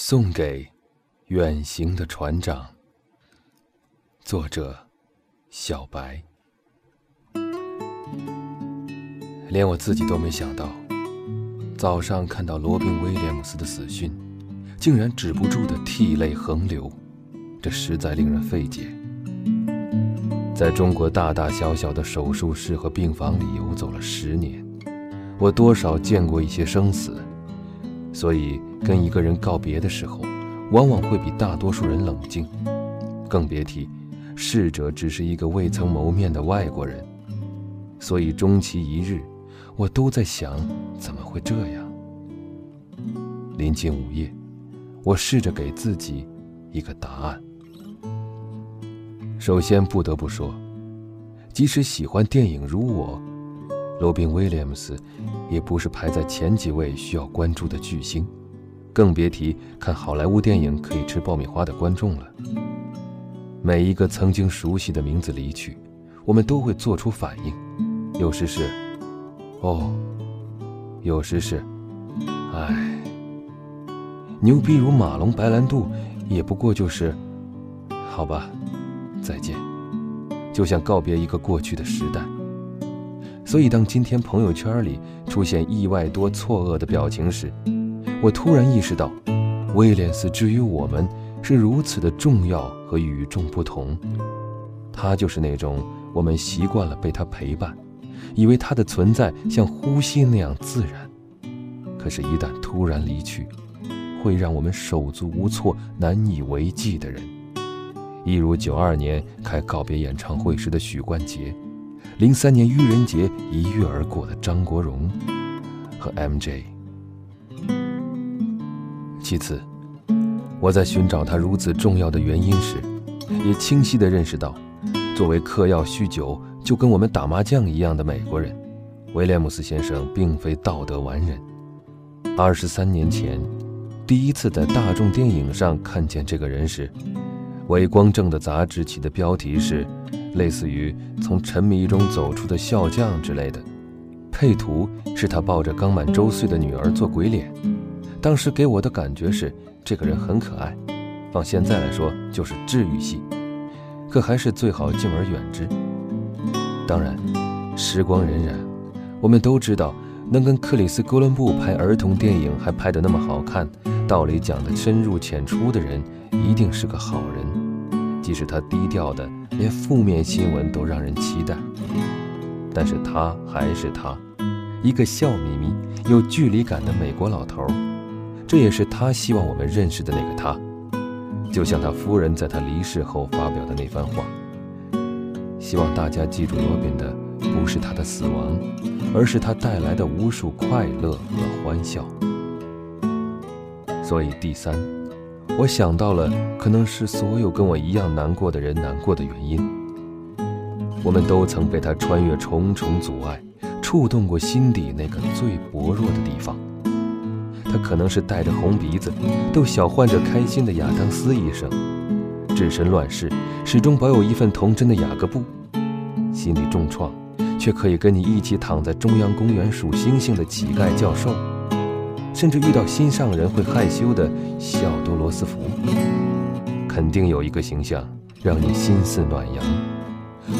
送给远行的船长。作者：小白。连我自己都没想到，早上看到罗宾·威廉姆斯的死讯，竟然止不住的涕泪横流，这实在令人费解。在中国大大小小的手术室和病房里游走了十年，我多少见过一些生死，所以跟一个人告别的时候，往往会比大多数人冷静，更别提逝者只是一个未曾谋面的外国人。所以终其一日。我都在想，怎么会这样？临近午夜，我试着给自己一个答案。首先不得不说，即使喜欢电影如我，罗宾·威廉姆斯也不是排在前几位需要关注的巨星，更别提看好莱坞电影可以吃爆米花的观众了。每一个曾经熟悉的名字离去，我们都会做出反应，有时是。哦，有时是，唉，牛逼如马龙白兰度，也不过就是，好吧，再见，就像告别一个过去的时代。所以，当今天朋友圈里出现意外多错愕的表情时，我突然意识到，威廉斯之于我们是如此的重要和与众不同。他就是那种我们习惯了被他陪伴。以为他的存在像呼吸那样自然，可是，一旦突然离去，会让我们手足无措、难以为继的人，一如九二年开告别演唱会时的许冠杰，零三年愚人节一跃而过的张国荣和 MJ。其次，我在寻找他如此重要的原因时，也清晰地认识到，作为嗑药酗酒。就跟我们打麻将一样的美国人，威廉姆斯先生并非道德完人。二十三年前，第一次在大众电影上看见这个人时，伪光正的杂志起的标题是类似于“从沉迷中走出的笑匠”之类的，配图是他抱着刚满周岁的女儿做鬼脸。当时给我的感觉是这个人很可爱，放现在来说就是治愈系，可还是最好敬而远之。当然，时光荏苒，我们都知道，能跟克里斯·哥伦布拍儿童电影还拍得那么好看，道理讲得深入浅出的人，一定是个好人。即使他低调的，连负面新闻都让人期待，但是他还是他，一个笑眯眯、有距离感的美国老头。这也是他希望我们认识的那个他，就像他夫人在他离世后发表的那番话。希望大家记住罗宾的，不是他的死亡，而是他带来的无数快乐和欢笑。所以第三，我想到了，可能是所有跟我一样难过的人难过的原因。我们都曾被他穿越重重阻碍，触动过心底那个最薄弱的地方。他可能是带着红鼻子，逗小患者开心的亚当斯医生，置身乱世，始终保有一份童真的雅各布。心里重创，却可以跟你一起躺在中央公园数星星的乞丐教授，甚至遇到心上人会害羞的西奥多·罗斯福，肯定有一个形象让你心似暖阳，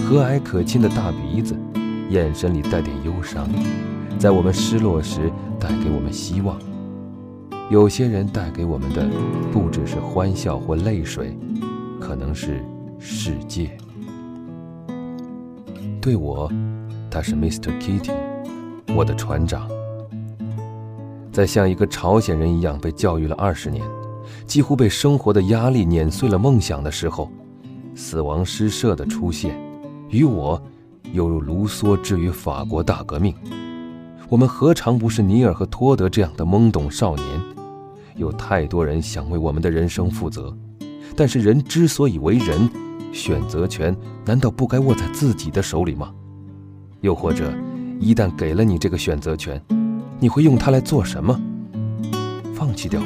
和蔼可亲的大鼻子，眼神里带点忧伤，在我们失落时带给我们希望。有些人带给我们的不只是欢笑或泪水，可能是世界。对我，他是 Mr. Kitty，我的船长。在像一个朝鲜人一样被教育了二十年，几乎被生活的压力碾碎了梦想的时候，死亡诗社的出现，与我犹如卢梭之于法国大革命。我们何尝不是尼尔和托德这样的懵懂少年？有太多人想为我们的人生负责，但是人之所以为人。选择权难道不该握在自己的手里吗？又或者，一旦给了你这个选择权，你会用它来做什么？放弃掉？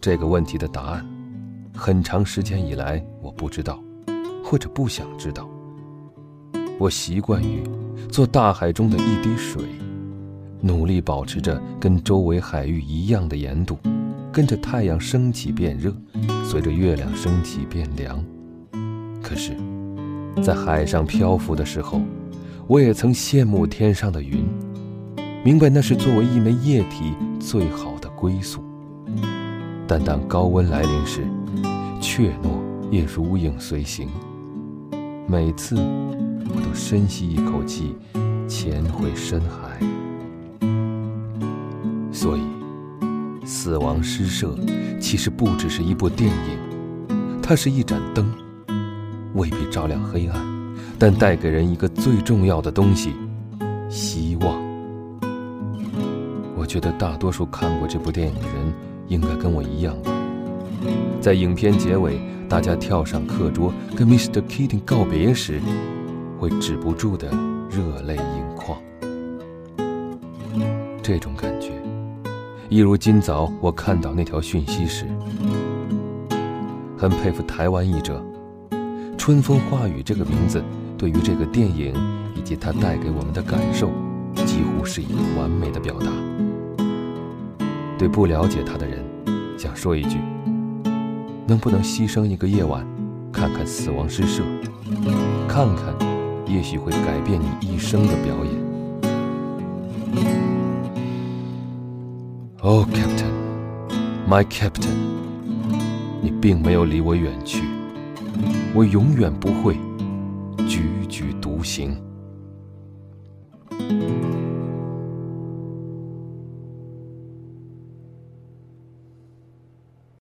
这个问题的答案，很长时间以来我不知道，或者不想知道。我习惯于做大海中的一滴水，努力保持着跟周围海域一样的盐度。跟着太阳升起变热，随着月亮升起变凉。可是，在海上漂浮的时候，我也曾羡慕天上的云，明白那是作为一枚液体最好的归宿。但当高温来临时，怯懦也如影随形。每次，我都深吸一口气，潜回深海。所以，《死亡诗社》其实不只是一部电影，它是一盏灯，未必照亮黑暗，但带给人一个最重要的东西——希望。觉得大多数看过这部电影的人，应该跟我一样吧。在影片结尾。大家跳上课桌跟 Mr. Keating 告别时，会止不住的热泪盈眶。这种感觉，一如今早我看到那条讯息时，很佩服台湾译者“春风化雨”这个名字，对于这个电影以及它带给我们的感受，几乎是一个完美的表达。对不了解他的人，想说一句。能不能牺牲一个夜晚，看看《死亡诗社》，看看，也许会改变你一生的表演。Oh, Captain, my Captain，你并没有离我远去，我永远不会踽踽独行。